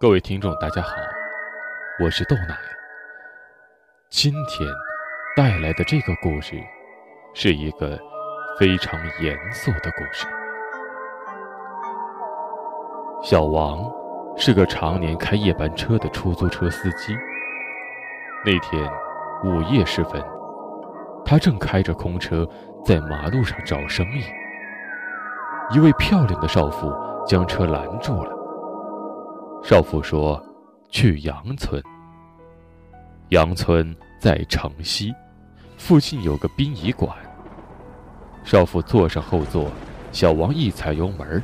各位听众，大家好，我是豆奶。今天带来的这个故事是一个非常严肃的故事。小王是个常年开夜班车的出租车司机。那天午夜时分，他正开着空车在马路上找生意，一位漂亮的少妇将车拦住了。少妇说：“去杨村。杨村在城西，附近有个殡仪馆。”少妇坐上后座，小王一踩油门，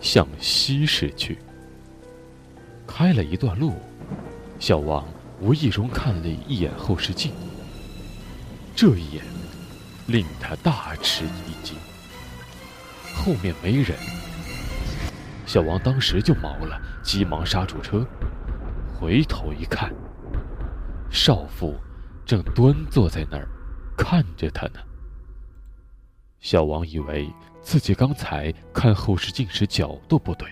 向西驶去。开了一段路，小王无意中看了一眼后视镜，这一眼令他大吃一惊，后面没人。小王当时就毛了，急忙刹住车，回头一看，少妇正端坐在那儿，看着他呢。小王以为自己刚才看后视镜时角度不对，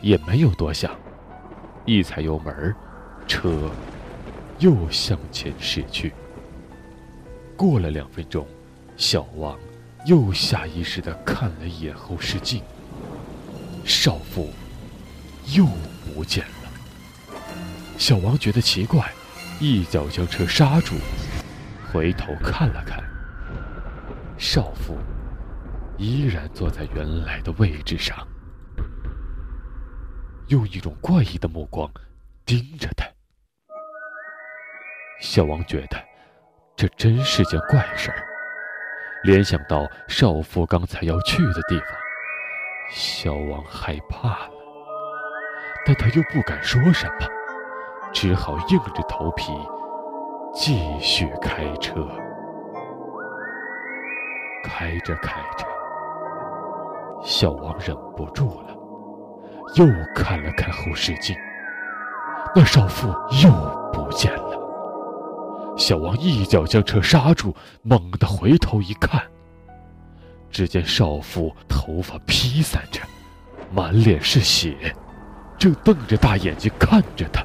也没有多想，一踩油门，车又向前驶去。过了两分钟，小王又下意识地看了一眼后视镜。少妇又不见了。小王觉得奇怪，一脚将车刹住，回头看了看，少妇依然坐在原来的位置上，用一种怪异的目光盯着他。小王觉得这真是件怪事儿，联想到少妇刚才要去的地方。小王害怕了，但他又不敢说什么，只好硬着头皮继续开车。开着开着，小王忍不住了，又看了看后视镜，那少妇又不见了。小王一脚将车刹住，猛地回头一看。只见少妇头发披散着，满脸是血，正瞪着大眼睛看着他。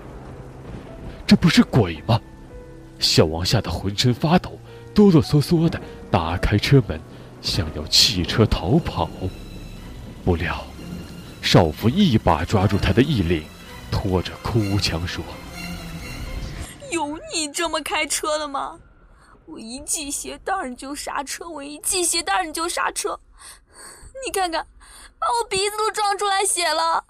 这不是鬼吗？小王吓得浑身发抖，哆哆嗦嗦的打开车门，想要弃车逃跑。不料，少妇一把抓住他的衣领，拖着哭腔说：“有你这么开车的吗？”我一系鞋带你就刹车，我一系鞋带你就刹车。你看看，把我鼻子都撞出来血了。